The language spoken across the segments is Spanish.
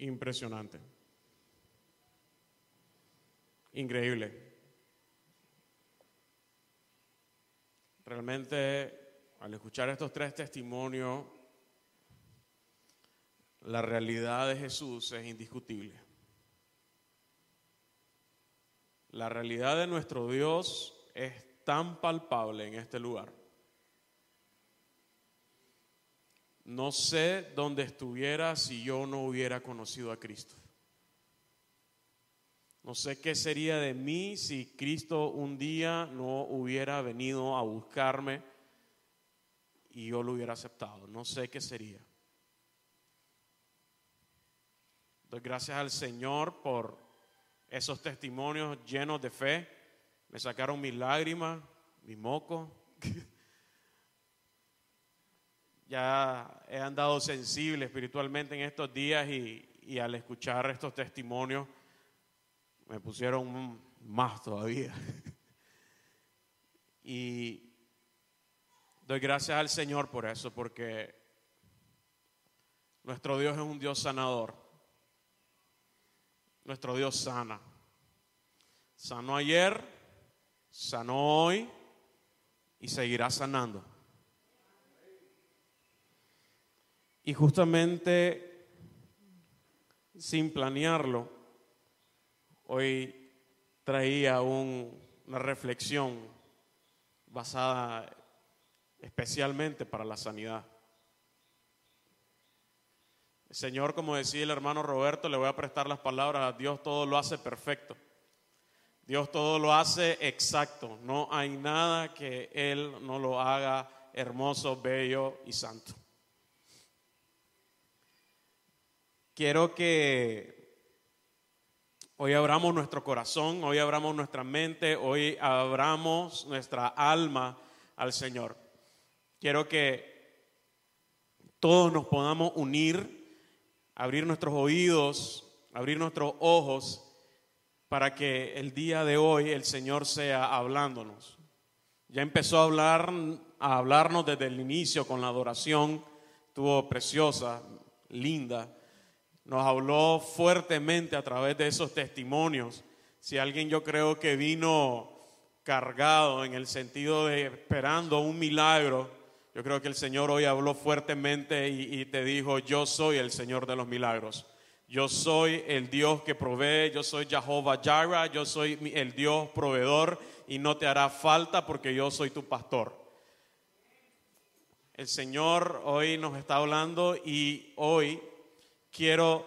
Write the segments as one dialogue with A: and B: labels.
A: impresionante. Increíble. Realmente, al escuchar estos tres testimonios, la realidad de Jesús es indiscutible. La realidad de nuestro Dios es tan palpable en este lugar. No sé dónde estuviera si yo no hubiera conocido a Cristo. No sé qué sería de mí si Cristo un día no hubiera venido a buscarme y yo lo hubiera aceptado. No sé qué sería. Doy gracias al Señor por esos testimonios llenos de fe. Me sacaron mis lágrimas, mi moco. ya he andado sensible espiritualmente en estos días y, y al escuchar estos testimonios me pusieron más todavía. y doy gracias al Señor por eso, porque nuestro Dios es un Dios sanador. Nuestro Dios sana. Sanó ayer, sanó hoy y seguirá sanando. Y justamente sin planearlo, Hoy traía una reflexión basada especialmente para la sanidad. Señor, como decía el hermano Roberto, le voy a prestar las palabras, Dios todo lo hace perfecto. Dios todo lo hace exacto. No hay nada que Él no lo haga hermoso, bello y santo. Quiero que Hoy abramos nuestro corazón, hoy abramos nuestra mente, hoy abramos nuestra alma al Señor. Quiero que todos nos podamos unir, abrir nuestros oídos, abrir nuestros ojos para que el día de hoy el Señor sea hablándonos. Ya empezó a hablar a hablarnos desde el inicio con la adoración, estuvo preciosa, linda nos habló fuertemente a través de esos testimonios. Si alguien yo creo que vino cargado en el sentido de esperando un milagro, yo creo que el Señor hoy habló fuertemente y, te dijo, yo soy el Señor de los milagros. Yo soy el Dios que provee, yo soy Jehová Jireh, yo soy el Dios proveedor y no te hará falta porque yo soy tu pastor. El Señor hoy nos está hablando y hoy quiero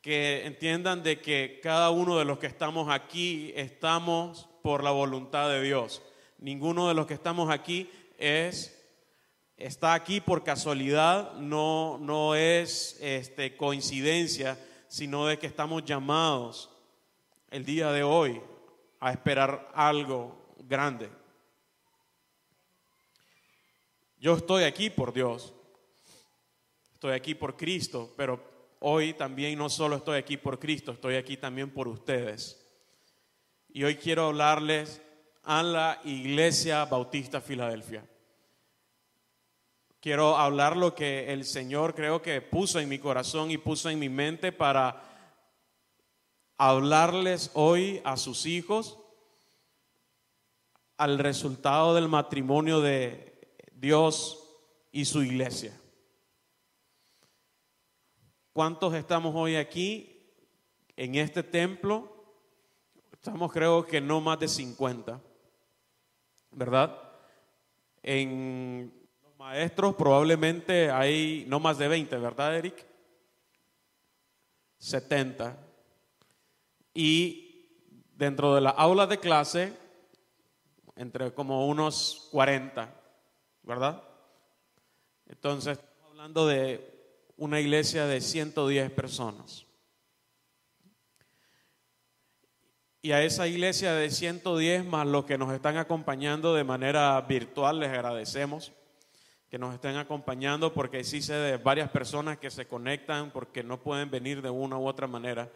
A: que entiendan de que cada uno de los que estamos aquí estamos por la voluntad de Dios. Ninguno de los que estamos aquí es está aquí por casualidad, no no es este coincidencia, sino de que estamos llamados el día de hoy a esperar algo grande. Yo estoy aquí por Dios estoy aquí por Cristo, pero hoy también no solo estoy aquí por Cristo, estoy aquí también por ustedes. Y hoy quiero hablarles a la Iglesia Bautista Filadelfia. Quiero hablar lo que el Señor creo que puso en mi corazón y puso en mi mente para hablarles hoy a sus hijos al resultado del matrimonio de Dios y su iglesia. ¿Cuántos estamos hoy aquí en este templo? Estamos creo que no más de 50, ¿verdad? En los maestros probablemente hay no más de 20, ¿verdad, Eric? 70. Y dentro de la aula de clase, entre como unos 40, ¿verdad? Entonces, estamos hablando de una iglesia de 110 personas. Y a esa iglesia de 110 más los que nos están acompañando de manera virtual, les agradecemos que nos estén acompañando porque sí sé de varias personas que se conectan porque no pueden venir de una u otra manera.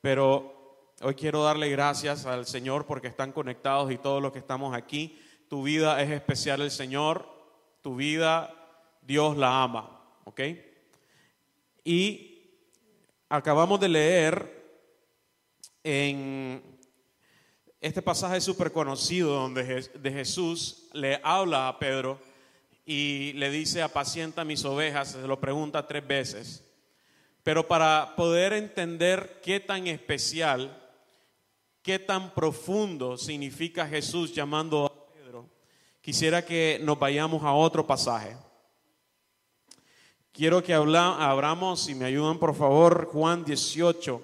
A: Pero hoy quiero darle gracias al Señor porque están conectados y todos los que estamos aquí. Tu vida es especial el Señor, tu vida Dios la ama, ¿ok? Y acabamos de leer en este pasaje súper conocido donde de Jesús le habla a Pedro y le dice, apacienta mis ovejas, se lo pregunta tres veces. Pero para poder entender qué tan especial, qué tan profundo significa Jesús llamando a Pedro, quisiera que nos vayamos a otro pasaje. Quiero que abramos, si me ayudan por favor, Juan 18,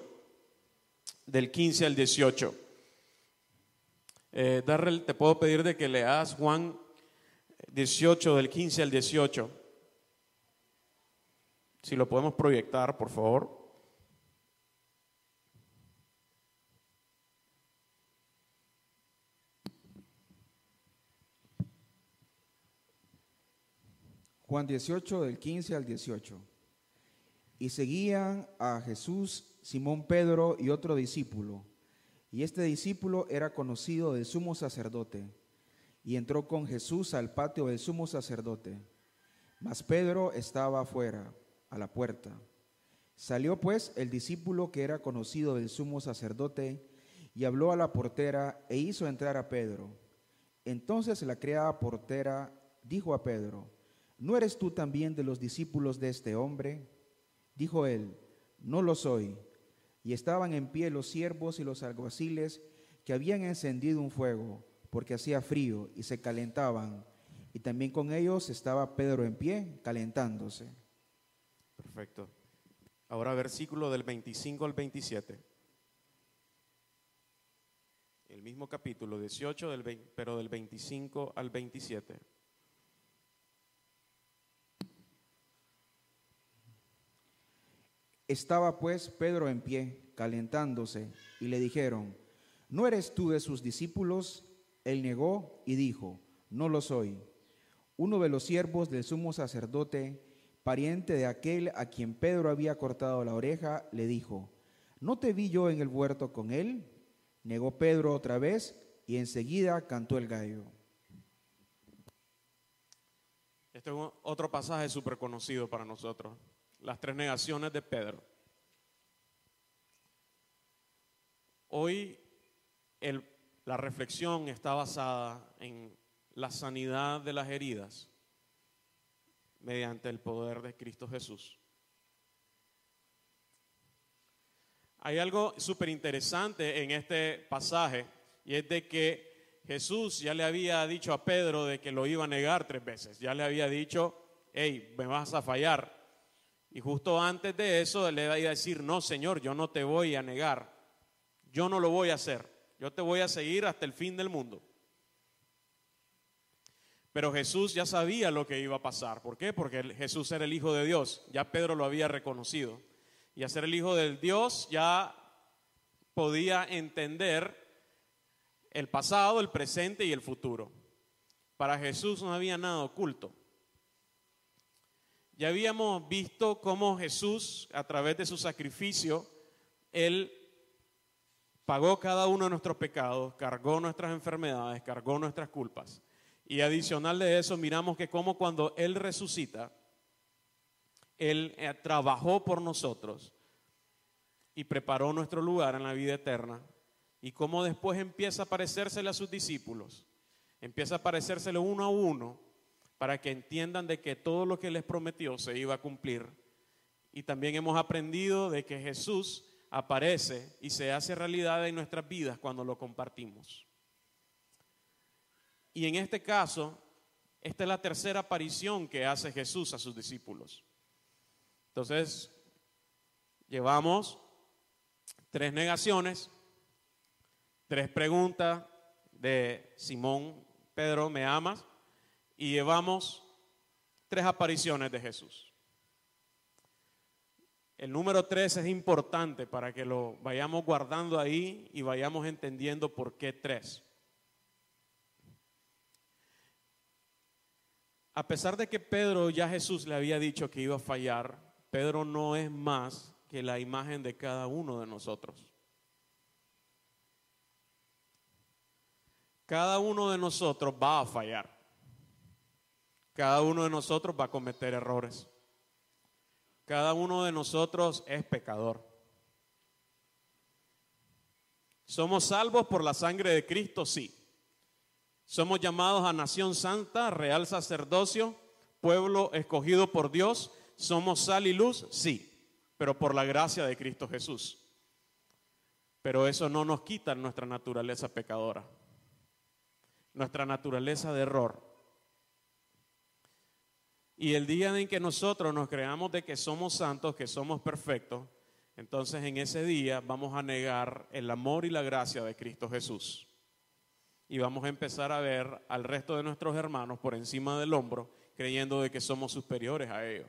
A: del 15 al 18. Eh, Darrell, te puedo pedir de que leas Juan 18, del 15 al 18. Si lo podemos proyectar, por favor.
B: Juan 18 del 15 al 18. Y seguían a Jesús, Simón Pedro y otro discípulo. Y este discípulo era conocido del sumo sacerdote. Y entró con Jesús al patio del sumo sacerdote. Mas Pedro estaba afuera, a la puerta. Salió pues el discípulo que era conocido del sumo sacerdote y habló a la portera e hizo entrar a Pedro. Entonces la criada portera dijo a Pedro, ¿no eres tú también de los discípulos de este hombre? Dijo él, no lo soy. Y estaban en pie los siervos y los alguaciles que habían encendido un fuego, porque hacía frío y se calentaban. Y también con ellos estaba Pedro en pie, calentándose.
A: Perfecto. Ahora versículo del 25 al 27. El mismo capítulo 18, del, pero del 25 al 27.
B: Estaba pues Pedro en pie, calentándose, y le dijeron, ¿no eres tú de sus discípulos? Él negó y dijo, no lo soy. Uno de los siervos del sumo sacerdote, pariente de aquel a quien Pedro había cortado la oreja, le dijo, ¿no te vi yo en el huerto con él? Negó Pedro otra vez y enseguida cantó el gallo.
A: Este es otro pasaje súper conocido para nosotros las tres negaciones de Pedro. Hoy la reflexión está basada en la sanidad de las heridas mediante el poder de Cristo Jesús. Hay algo súper interesante en este pasaje y es de que Jesús ya le había dicho a Pedro de que lo iba a negar tres veces. Ya le había dicho, hey, me vas a fallar. Y justo antes de eso le iba a decir, no, Señor, yo no te voy a negar, yo no lo voy a hacer, yo te voy a seguir hasta el fin del mundo. Pero Jesús ya sabía lo que iba a pasar. ¿Por qué? Porque Jesús era el Hijo de Dios. Ya Pedro lo había reconocido. Y a ser el Hijo del Dios ya podía entender el pasado, el presente y el futuro. Para Jesús no había nada oculto. Ya habíamos visto cómo Jesús, a través de su sacrificio, Él pagó cada uno de nuestros pecados, cargó nuestras enfermedades, cargó nuestras culpas. Y adicional de eso, miramos que como cuando Él resucita, Él eh, trabajó por nosotros y preparó nuestro lugar en la vida eterna. Y cómo después empieza a parecérsele a sus discípulos, empieza a parecérsele uno a uno para que entiendan de que todo lo que les prometió se iba a cumplir. Y también hemos aprendido de que Jesús aparece y se hace realidad en nuestras vidas cuando lo compartimos. Y en este caso, esta es la tercera aparición que hace Jesús a sus discípulos. Entonces, llevamos tres negaciones, tres preguntas de Simón, Pedro, ¿me amas? Y llevamos tres apariciones de Jesús. El número tres es importante para que lo vayamos guardando ahí y vayamos entendiendo por qué tres. A pesar de que Pedro ya Jesús le había dicho que iba a fallar, Pedro no es más que la imagen de cada uno de nosotros. Cada uno de nosotros va a fallar. Cada uno de nosotros va a cometer errores. Cada uno de nosotros es pecador. Somos salvos por la sangre de Cristo, sí. Somos llamados a nación santa, real sacerdocio, pueblo escogido por Dios. Somos sal y luz, sí, pero por la gracia de Cristo Jesús. Pero eso no nos quita nuestra naturaleza pecadora, nuestra naturaleza de error, y el día en que nosotros nos creamos de que somos santos, que somos perfectos, entonces en ese día vamos a negar el amor y la gracia de Cristo Jesús. Y vamos a empezar a ver al resto de nuestros hermanos por encima del hombro, creyendo de que somos superiores a ellos.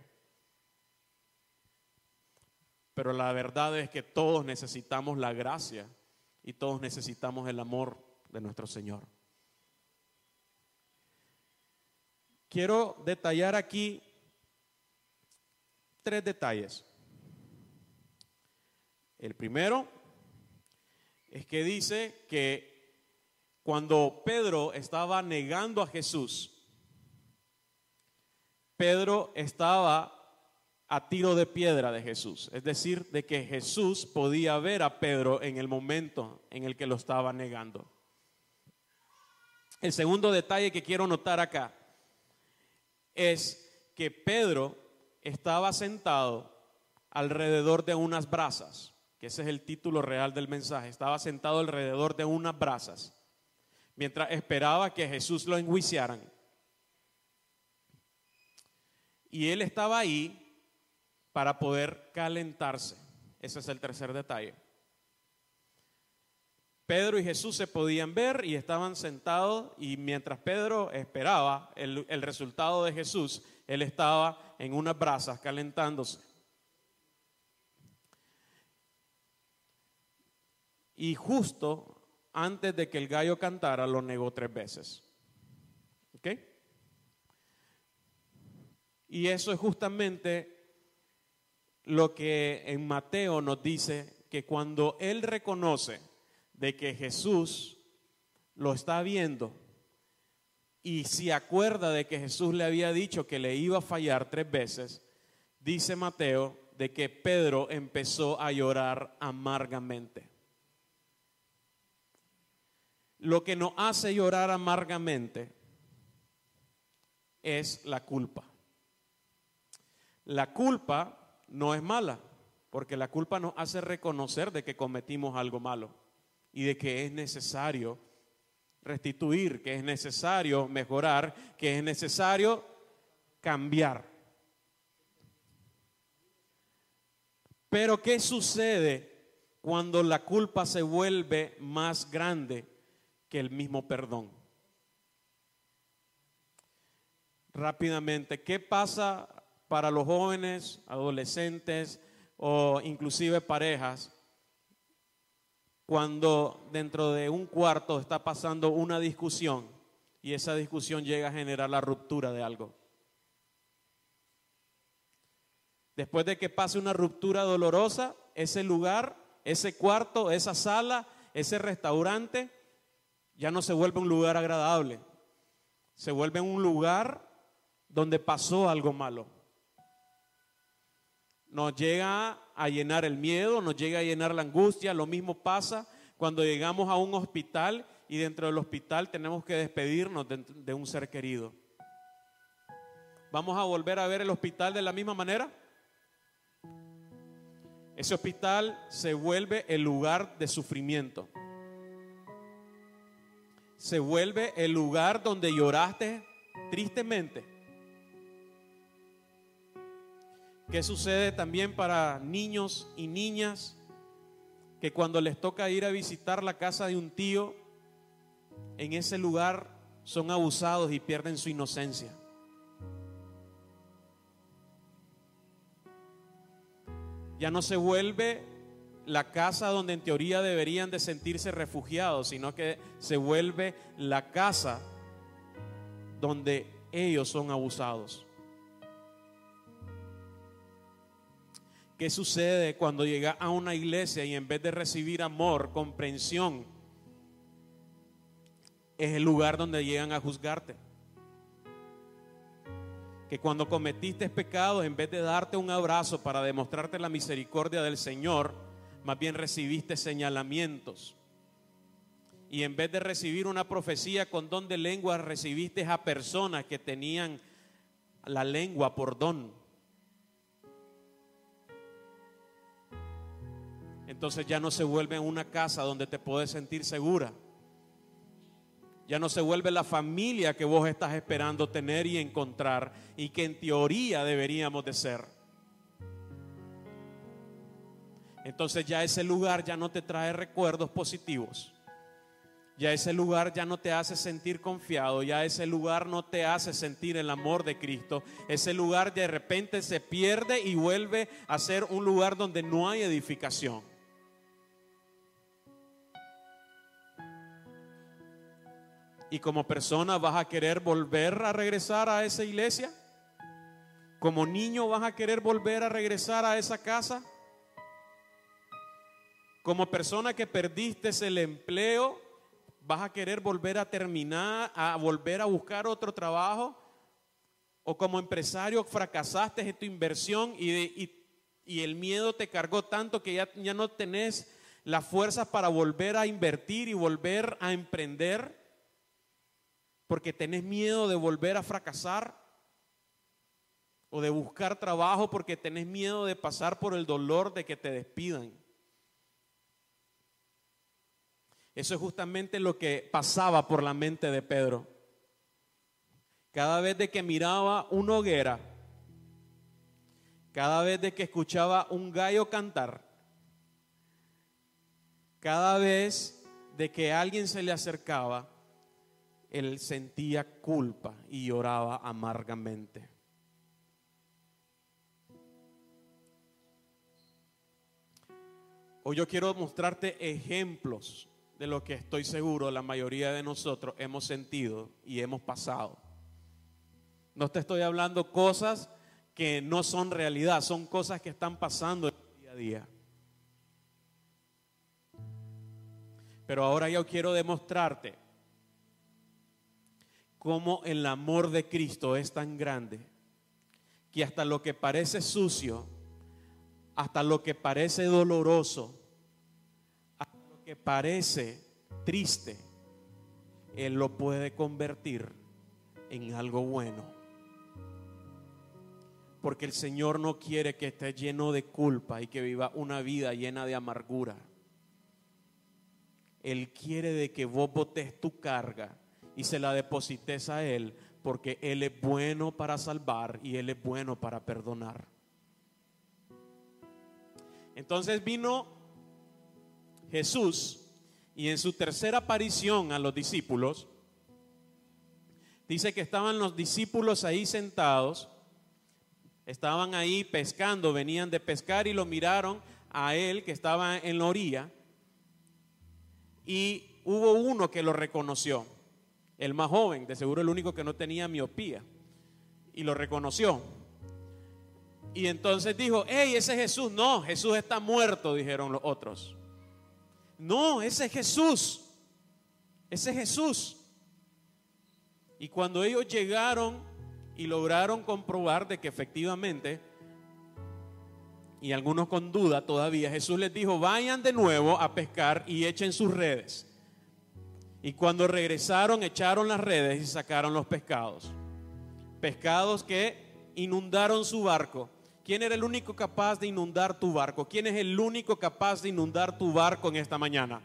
A: Pero la verdad es que todos necesitamos la gracia y todos necesitamos el amor de nuestro Señor. Quiero detallar aquí tres detalles. El primero es que dice que cuando Pedro estaba negando a Jesús, Pedro estaba a tiro de piedra de Jesús, es decir, de que Jesús podía ver a Pedro en el momento en el que lo estaba negando. El segundo detalle que quiero notar acá es que Pedro estaba sentado alrededor de unas brasas que ese es el título real del mensaje, estaba sentado alrededor de unas brasas, mientras esperaba que Jesús lo enjuiciaran. Y él estaba ahí para poder calentarse. Ese es el tercer detalle. Pedro y Jesús se podían ver y estaban sentados y mientras Pedro esperaba el, el resultado de Jesús, él estaba en unas brasas calentándose. y justo antes de que el gallo cantara lo negó tres veces. ¿Ok? Y eso es justamente lo que en Mateo nos dice que cuando él reconoce de que Jesús lo está viendo y se acuerda de que Jesús le había dicho que le iba a fallar tres veces, dice Mateo de que Pedro empezó a llorar amargamente. Lo que nos hace llorar amargamente es la culpa. La culpa no es mala, porque la culpa nos hace reconocer de que cometimos algo malo y de que es necesario restituir, que es necesario mejorar, que es necesario cambiar. Pero ¿qué sucede cuando la culpa se vuelve más grande que el mismo perdón. Rápidamente, ¿qué pasa para los jóvenes, adolescentes o inclusive parejas cuando dentro de un cuarto está pasando una discusión y esa discusión llega a generar la ruptura de algo? Después de que pase una ruptura dolorosa, ese lugar, ese cuarto, esa sala, ese restaurante, ya no se vuelve un lugar agradable, se vuelve un lugar donde pasó algo malo. Nos llega a llenar el miedo, nos llega a llenar la angustia, lo mismo pasa cuando llegamos a un hospital y dentro del hospital tenemos que despedirnos de, de un ser querido. ¿Vamos a volver a ver el hospital de la misma manera? Ese hospital se vuelve el lugar de sufrimiento se vuelve el lugar donde lloraste tristemente. ¿Qué sucede también para niños y niñas que cuando les toca ir a visitar la casa de un tío, en ese lugar son abusados y pierden su inocencia? Ya no se vuelve la casa donde en teoría deberían de sentirse refugiados, sino que se vuelve la casa donde ellos son abusados. ¿Qué sucede cuando llega a una iglesia y en vez de recibir amor, comprensión, es el lugar donde llegan a juzgarte? Que cuando cometiste pecados, en vez de darte un abrazo para demostrarte la misericordia del Señor, más bien recibiste señalamientos y en vez de recibir una profecía con don de lengua, recibiste a personas que tenían la lengua por don. Entonces ya no se vuelve una casa donde te puedes sentir segura. Ya no se vuelve la familia que vos estás esperando tener y encontrar y que en teoría deberíamos de ser. Entonces ya ese lugar ya no te trae recuerdos positivos. Ya ese lugar ya no te hace sentir confiado, ya ese lugar no te hace sentir el amor de Cristo. Ese lugar de repente se pierde y vuelve a ser un lugar donde no hay edificación. Y como persona vas a querer volver a regresar a esa iglesia. Como niño vas a querer volver a regresar a esa casa. Como persona que perdiste el empleo, vas a querer volver a terminar, a volver a buscar otro trabajo. O como empresario fracasaste en tu inversión y, el miedo te cargó tanto que ya, ya no tenés las fuerzas para volver a invertir y volver a emprender porque tenés miedo de volver a fracasar o de buscar trabajo porque tenés miedo de pasar por el dolor de que te despidan. Eso es justamente lo que pasaba por la mente de Pedro. Cada vez de que miraba una hoguera, cada vez de que escuchaba un gallo cantar, cada vez de que alguien se le acercaba, él sentía culpa y lloraba amargamente. Hoy yo quiero mostrarte ejemplos de lo que estoy seguro la mayoría de nosotros hemos sentido y hemos pasado. No te estoy hablando cosas que no son realidad, son cosas que están pasando día a día. Pero ahora yo quiero demostrarte cómo el amor de Cristo es tan grande que hasta lo que parece sucio, hasta lo que parece doloroso, hasta lo que parece triste, Él lo puede convertir en algo bueno. Porque el Señor no quiere que esté lleno de culpa y que viva una vida llena de amargura. Él quiere de que vos botes tu carga y se la deposites a Él, porque Él es bueno para salvar y Él es bueno para perdonar. Entonces vino Jesús y en su tercera aparición a los discípulos, dice que estaban los discípulos ahí sentados, estaban ahí pescando, venían de pescar y lo miraron a él que estaba en la orilla y hubo uno que lo reconoció el más joven, de seguro el único que no tenía miopía, y lo reconoció. Y entonces dijo, hey, ese es Jesús. No, Jesús está muerto, dijeron los otros. No, ese es Jesús. Ese es Jesús. Y cuando ellos llegaron y lograron comprobar de que efectivamente, y algunos con duda todavía, Jesús les dijo, vayan de nuevo a pescar y echen sus redes. Y cuando regresaron, echaron las redes y sacaron los pescados. Pescados que inundaron su barco. ¿Quién era el único capaz de inundar tu barco? ¿Quién es el único capaz de inundar tu barco en esta mañana?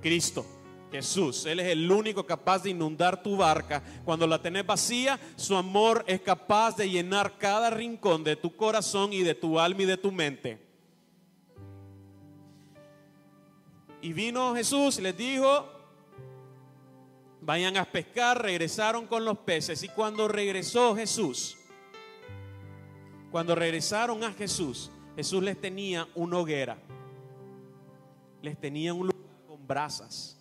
A: Cristo, Jesús. Él es el único capaz de inundar tu barca. Cuando la tenés vacía, su amor es capaz de llenar cada rincón de tu corazón y de tu alma y de tu mente. Y vino Jesús y les dijo, vayan a pescar, regresaron con los peces. Y cuando regresó Jesús, cuando regresaron a Jesús, Jesús les tenía una hoguera, les tenía un lugar con brasas.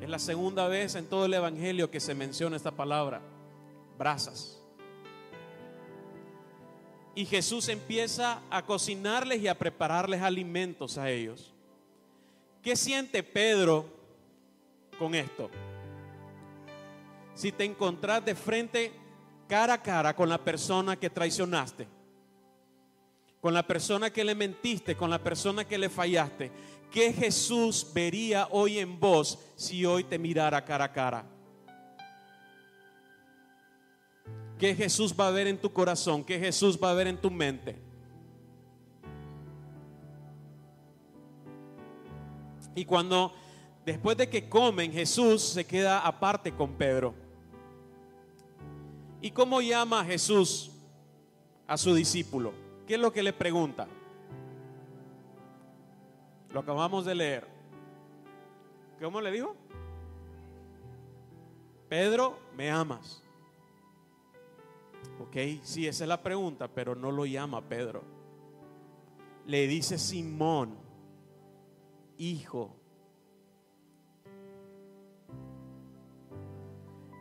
A: Es la segunda vez en todo el Evangelio que se menciona esta palabra, brasas. Y Jesús empieza a cocinarles y a prepararles alimentos a ellos. ¿Qué siente Pedro con esto. Si te encontrás de frente cara a cara con la persona que traicionaste, con la persona que le mentiste, con la persona que le fallaste, ¿qué Jesús vería hoy en vos si hoy te mirara cara a cara? ¿Qué Jesús va a ver en tu corazón? ¿Qué Jesús va a ver en tu mente? Y cuando después de que comen, Jesús se queda aparte con Pedro. ¿Y cómo llama Jesús a su discípulo? ¿Qué es lo que le pregunta? Lo acabamos de leer. ¿Cómo le dijo? Pedro, ¿me amas? Ok, sí, esa es la pregunta, pero no lo llama Pedro. Le dice Simón, hijo.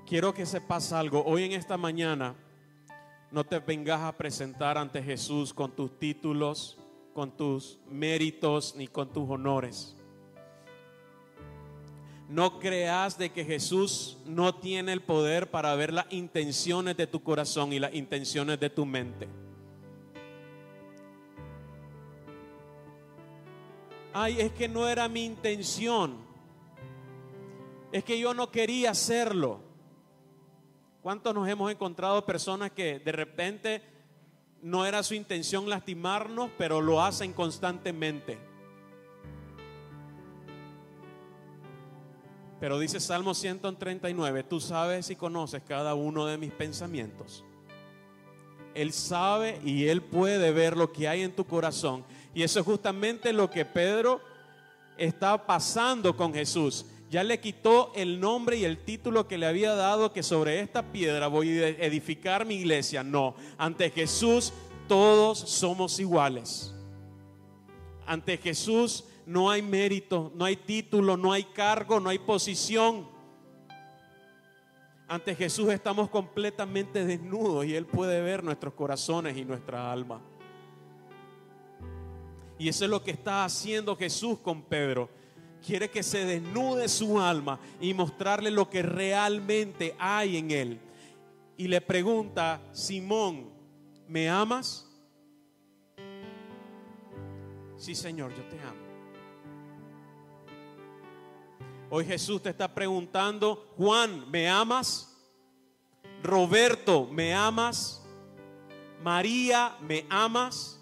A: Quiero que sepas algo. Hoy en esta mañana no te vengas a presentar ante Jesús con tus títulos, con tus méritos ni con tus honores. No creas de que Jesús no tiene el poder para ver las intenciones de tu corazón y las intenciones de tu mente. Ay, es que no era mi intención. Es que yo no quería hacerlo. ¿Cuántos nos hemos encontrado personas que de repente no era su intención lastimarnos, pero lo hacen constantemente? Pero dice Salmo 139, tú sabes y conoces cada uno de mis pensamientos. Él sabe y Él puede ver lo que hay en tu corazón. Y eso es justamente lo que Pedro está pasando con Jesús. Ya le quitó el nombre y el título que le había dado que sobre esta piedra voy a edificar mi iglesia. No, ante Jesús todos somos iguales. Ante Jesús no hay mérito, no hay título, no hay cargo, no hay posición. Ante Jesús estamos completamente desnudos y Él puede ver nuestros corazones y nuestra alma. Y eso es lo que está haciendo Jesús con Pedro. Quiere que se desnude su alma y mostrarle lo que realmente hay en él. Y le pregunta, Simón, ¿me amas? Sí, Señor, yo te amo. Hoy Jesús te está preguntando, Juan, ¿me amas? Roberto, ¿me amas? María, ¿me amas?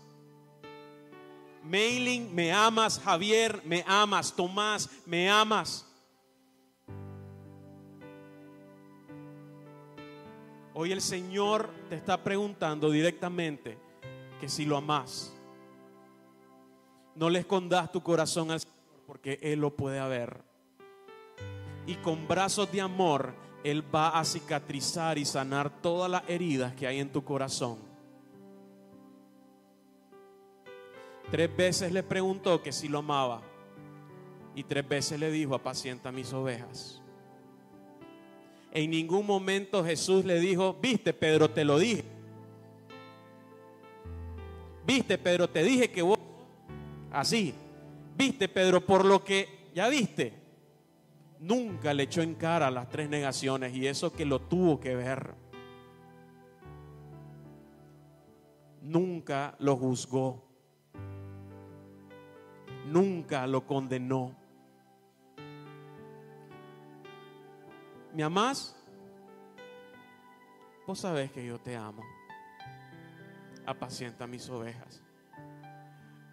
A: Mailing, ¿me amas? Javier, ¿me amas? Tomás, ¿me amas? Hoy el Señor te está preguntando directamente que si lo amas, no le escondas tu corazón al Señor porque Él lo puede ver y con brazos de amor Él va a cicatrizar y sanar todas las heridas que hay en tu corazón. Tres veces le preguntó que si lo amaba y tres veces le dijo, apacienta mis ovejas. En ningún momento Jesús le dijo, viste Pedro, te lo dije. Viste Pedro, te dije que vos así. Viste Pedro, por lo que ya viste nunca le echó en cara las tres negaciones y eso que lo tuvo que ver. Nunca lo juzgó. Nunca lo condenó. ¿Me amás? Vos sabés que yo te amo. Apacienta mis ovejas.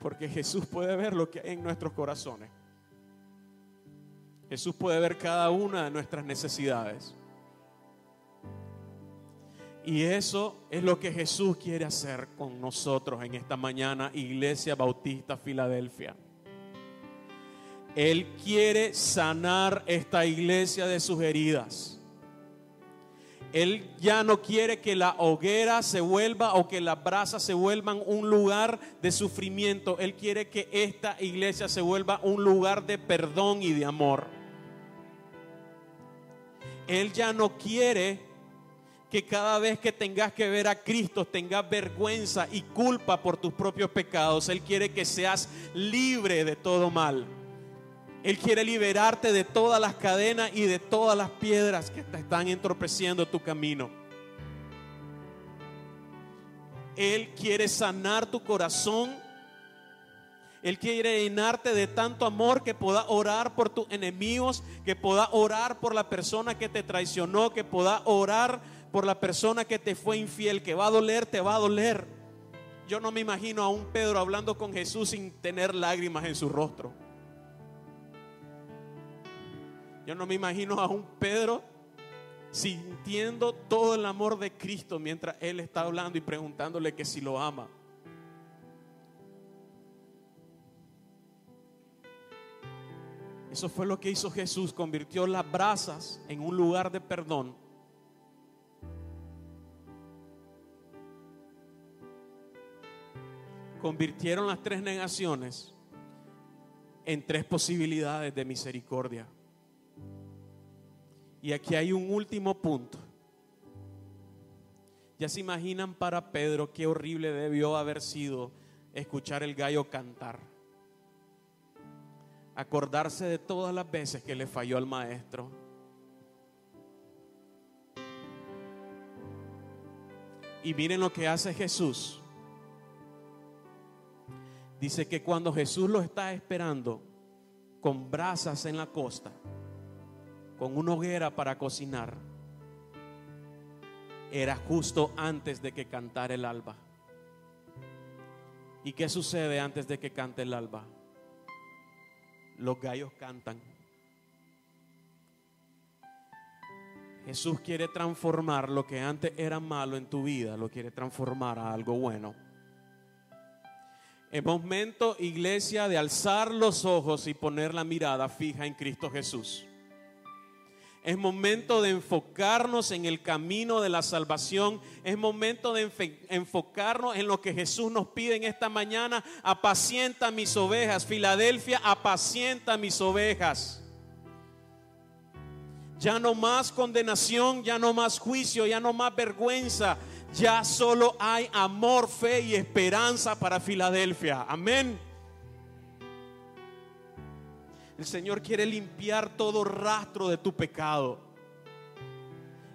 A: Porque Jesús puede ver lo que hay en nuestros corazones. Jesús puede ver cada una de nuestras necesidades. Y eso es lo que Jesús quiere hacer con nosotros en esta mañana, Iglesia Bautista Filadelfia. Él quiere sanar esta iglesia de sus heridas. Él ya no quiere que la hoguera se vuelva o que las brasas se vuelvan un lugar de sufrimiento. Él quiere que esta iglesia se vuelva un lugar de perdón y de amor. Él ya no quiere que cada vez que tengas que ver a Cristo tengas vergüenza y culpa por tus propios pecados. Él quiere que seas libre de todo mal. Él quiere liberarte de todas las cadenas y de todas las piedras que te están entorpeciendo tu camino. Él quiere sanar tu corazón. Él quiere llenarte de tanto amor que pueda orar por tus enemigos, que pueda orar por la persona que te traicionó, que pueda orar por la persona que te fue infiel, que va a doler, te va a doler. Yo no me imagino a un Pedro hablando con Jesús sin tener lágrimas en su rostro. Yo no me imagino a un Pedro sintiendo todo el amor de Cristo mientras Él está hablando y preguntándole que si lo ama. Eso fue lo que hizo Jesús, convirtió las brasas en un lugar de perdón. Convirtieron las tres negaciones en tres posibilidades de misericordia. Y aquí hay un último punto. Ya se imaginan para Pedro qué horrible debió haber sido escuchar el gallo cantar. Acordarse de todas las veces que le falló al maestro. Y miren lo que hace Jesús. Dice que cuando Jesús lo está esperando con brasas en la costa, con una hoguera para cocinar, era justo antes de que cantara el alba. ¿Y qué sucede antes de que cante el alba? Los gallos cantan. Jesús quiere transformar lo que antes era malo en tu vida, lo quiere transformar a algo bueno. Es momento, iglesia, de alzar los ojos y poner la mirada fija en Cristo Jesús. Es momento de enfocarnos en el camino de la salvación. Es momento de enfocarnos en lo que Jesús nos pide en esta mañana. Apacienta mis ovejas. Filadelfia, apacienta mis ovejas. Ya no más condenación, ya no más juicio, ya no más vergüenza. Ya solo hay amor, fe y esperanza para Filadelfia. Amén. El Señor quiere limpiar todo rastro de tu pecado.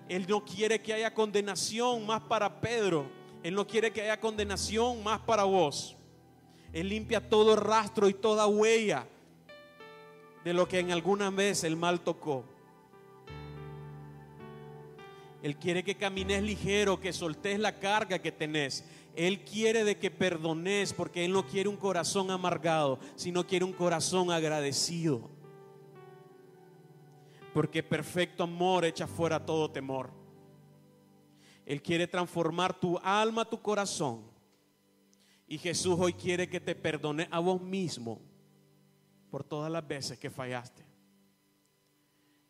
A: Él no quiere que haya condenación más para Pedro. Él no quiere que haya condenación más para vos. Él limpia todo rastro y toda huella de lo que en alguna vez el mal tocó. Él quiere que camines ligero, que soltes la carga que tenés. Él quiere de que perdones porque Él no quiere un corazón amargado, sino quiere un corazón agradecido. Porque perfecto amor echa fuera todo temor. Él quiere transformar tu alma, tu corazón. Y Jesús hoy quiere que te perdone a vos mismo por todas las veces que fallaste.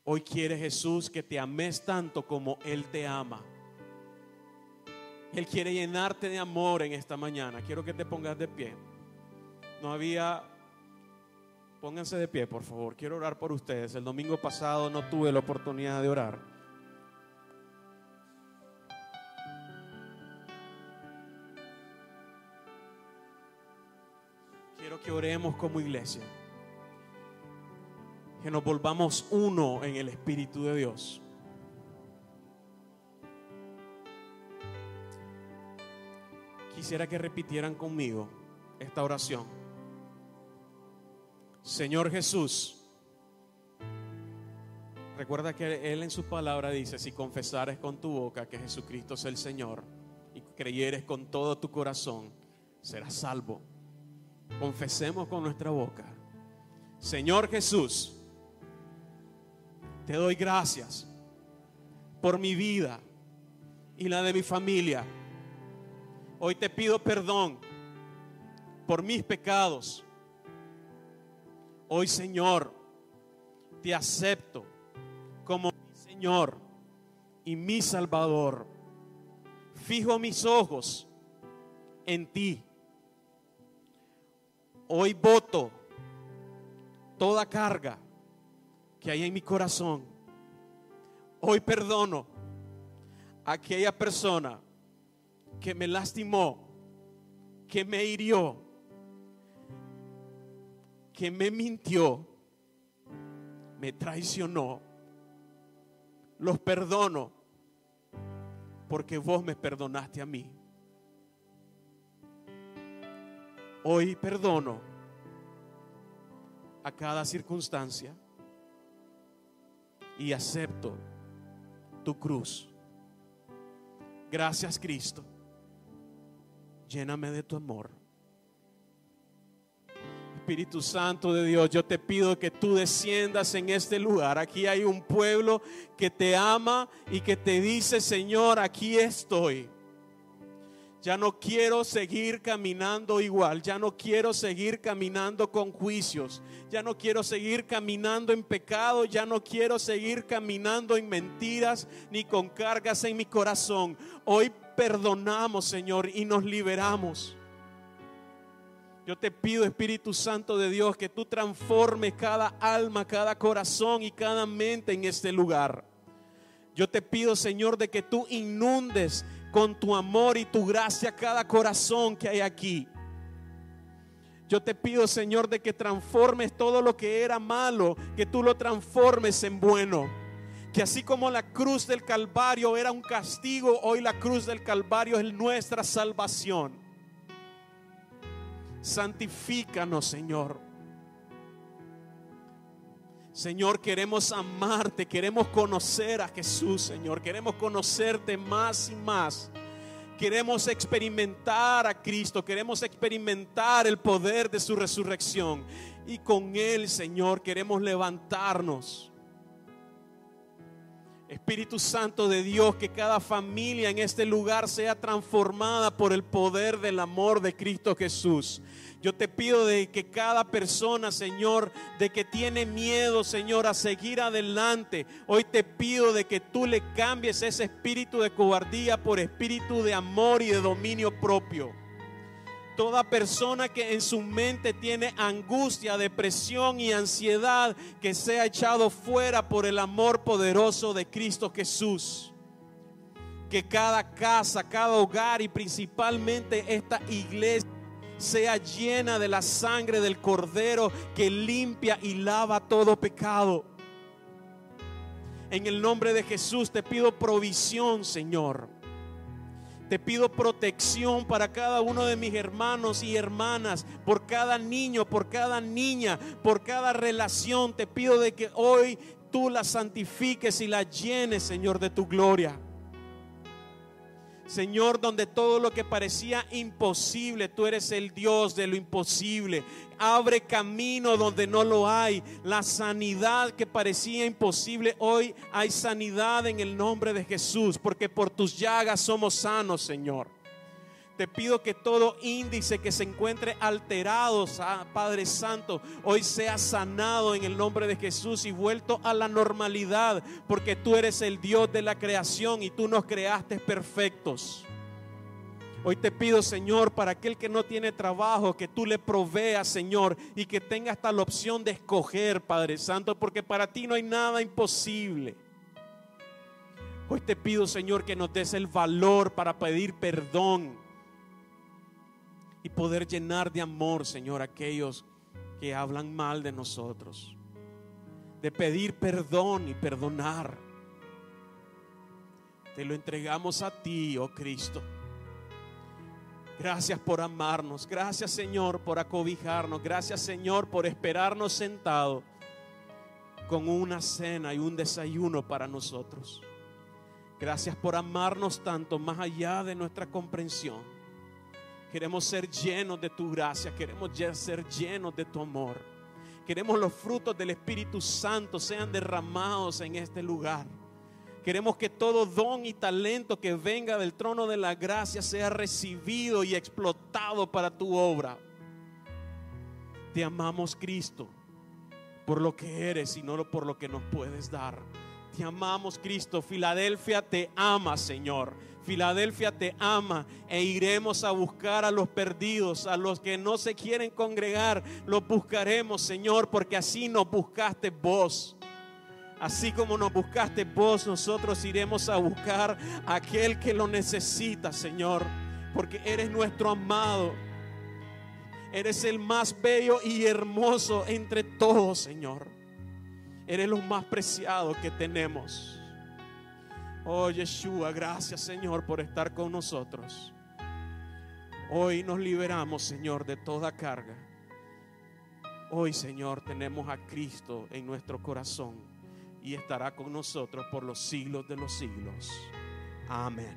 A: Hoy quiere Jesús que te ames tanto como Él te ama. Él quiere llenarte de amor en esta mañana. Quiero que te pongas de pie. No había... Pónganse de pie, por favor. Quiero orar por ustedes. El domingo pasado no tuve la oportunidad de orar. Quiero que oremos como iglesia. Que nos volvamos uno en el Espíritu de Dios. Quisiera que repitieran conmigo esta oración. Señor Jesús, recuerda que Él en su palabra dice, si confesares con tu boca que Jesucristo es el Señor y creyeres con todo tu corazón, serás salvo. Confesemos con nuestra boca. Señor Jesús, te doy gracias por mi vida y la de mi familia. Hoy te pido perdón por mis pecados. Hoy, Señor, te acepto como mi Señor y mi Salvador. Fijo mis ojos en ti. Hoy voto toda carga que hay en mi corazón. Hoy perdono a aquella persona que me lastimó, que me hirió, que me mintió, me traicionó, los perdono porque vos me perdonaste a mí. Hoy perdono a cada circunstancia y acepto tu cruz. Gracias Cristo. Lléname de tu amor. Espíritu Santo de Dios, yo te pido que tú desciendas en este lugar. Aquí hay un pueblo que te ama y que te dice, Señor, aquí estoy. Ya no quiero seguir caminando igual, ya no quiero seguir caminando con juicios, ya no quiero seguir caminando en pecado, ya no quiero seguir caminando en mentiras ni con cargas en mi corazón. Hoy perdonamos, Señor, y nos liberamos. Yo te pido, Espíritu Santo de Dios, que tú transformes cada alma, cada corazón y cada mente en este lugar. Yo te pido, Señor, de que tú inundes con tu amor y tu gracia cada corazón que hay aquí. Yo te pido, Señor, de que transformes todo lo que era malo, que tú lo transformes en bueno. Que así como la cruz del Calvario era un castigo, hoy la cruz del Calvario es nuestra salvación. Santifícanos, Señor. Señor, queremos amarte, queremos conocer a Jesús, Señor. Queremos conocerte más y más. Queremos experimentar a Cristo, queremos experimentar el poder de su resurrección. Y con Él, Señor, queremos levantarnos. Espíritu Santo de Dios, que cada familia en este lugar sea transformada por el poder del amor de Cristo Jesús. Yo te pido de que cada persona, Señor, de que tiene miedo, Señor, a seguir adelante, hoy te pido de que tú le cambies ese espíritu de cobardía por espíritu de amor y de dominio propio. Toda persona que en su mente tiene angustia, depresión y ansiedad, que sea echado fuera por el amor poderoso de Cristo Jesús que cada casa, cada hogar y principalmente esta iglesia sea llena de la sangre del Cordero que limpia y lava todo pecado. En el nombre de Jesús te pido provisión, Señor. Te pido protección para cada uno de mis hermanos y hermanas, por cada niño, por cada niña, por cada relación. Te pido de que hoy tú la santifiques y la llenes, Señor, de tu gloria. Señor, donde todo lo que parecía imposible, tú eres el Dios de lo imposible. Abre camino donde no lo hay. La sanidad que parecía imposible, hoy hay sanidad en el nombre de Jesús, porque por tus llagas somos sanos, Señor. Te pido que todo índice que se encuentre alterado, Padre Santo, hoy sea sanado en el nombre de Jesús y vuelto a la normalidad, porque tú eres el Dios de la creación y tú nos creaste perfectos. Hoy te pido, Señor, para aquel que no tiene trabajo, que tú le proveas, Señor, y que tenga hasta la opción de escoger, Padre Santo, porque para ti no hay nada imposible. Hoy te pido, Señor, que nos des el valor para pedir perdón y poder llenar de amor, Señor, aquellos que hablan mal de nosotros. De pedir perdón y perdonar. Te lo entregamos a ti, oh Cristo. Gracias por amarnos. Gracias, Señor, por acobijarnos. Gracias, Señor, por esperarnos sentados con una cena y un desayuno para nosotros. Gracias por amarnos tanto más allá de nuestra comprensión. Queremos ser llenos de tu gracia, queremos ser llenos de tu amor. Queremos los frutos del Espíritu Santo sean derramados en este lugar. Queremos que todo don y talento que venga del trono de la gracia sea recibido y explotado para tu obra. Te amamos Cristo por lo que eres y no por lo que nos puedes dar. Te amamos Cristo. Filadelfia te ama, Señor. Filadelfia te ama e iremos a buscar a los perdidos, a los que no se quieren congregar, los buscaremos, Señor, porque así nos buscaste vos. Así como nos buscaste vos, nosotros iremos a buscar a aquel que lo necesita, Señor, porque eres nuestro amado. Eres el más bello y hermoso entre todos, Señor. Eres lo más preciado que tenemos. Oh Yeshua, gracias Señor por estar con nosotros. Hoy nos liberamos, Señor, de toda carga. Hoy, Señor, tenemos a Cristo en nuestro corazón y estará con nosotros por los siglos de los siglos. Amén.